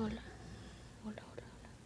Hola.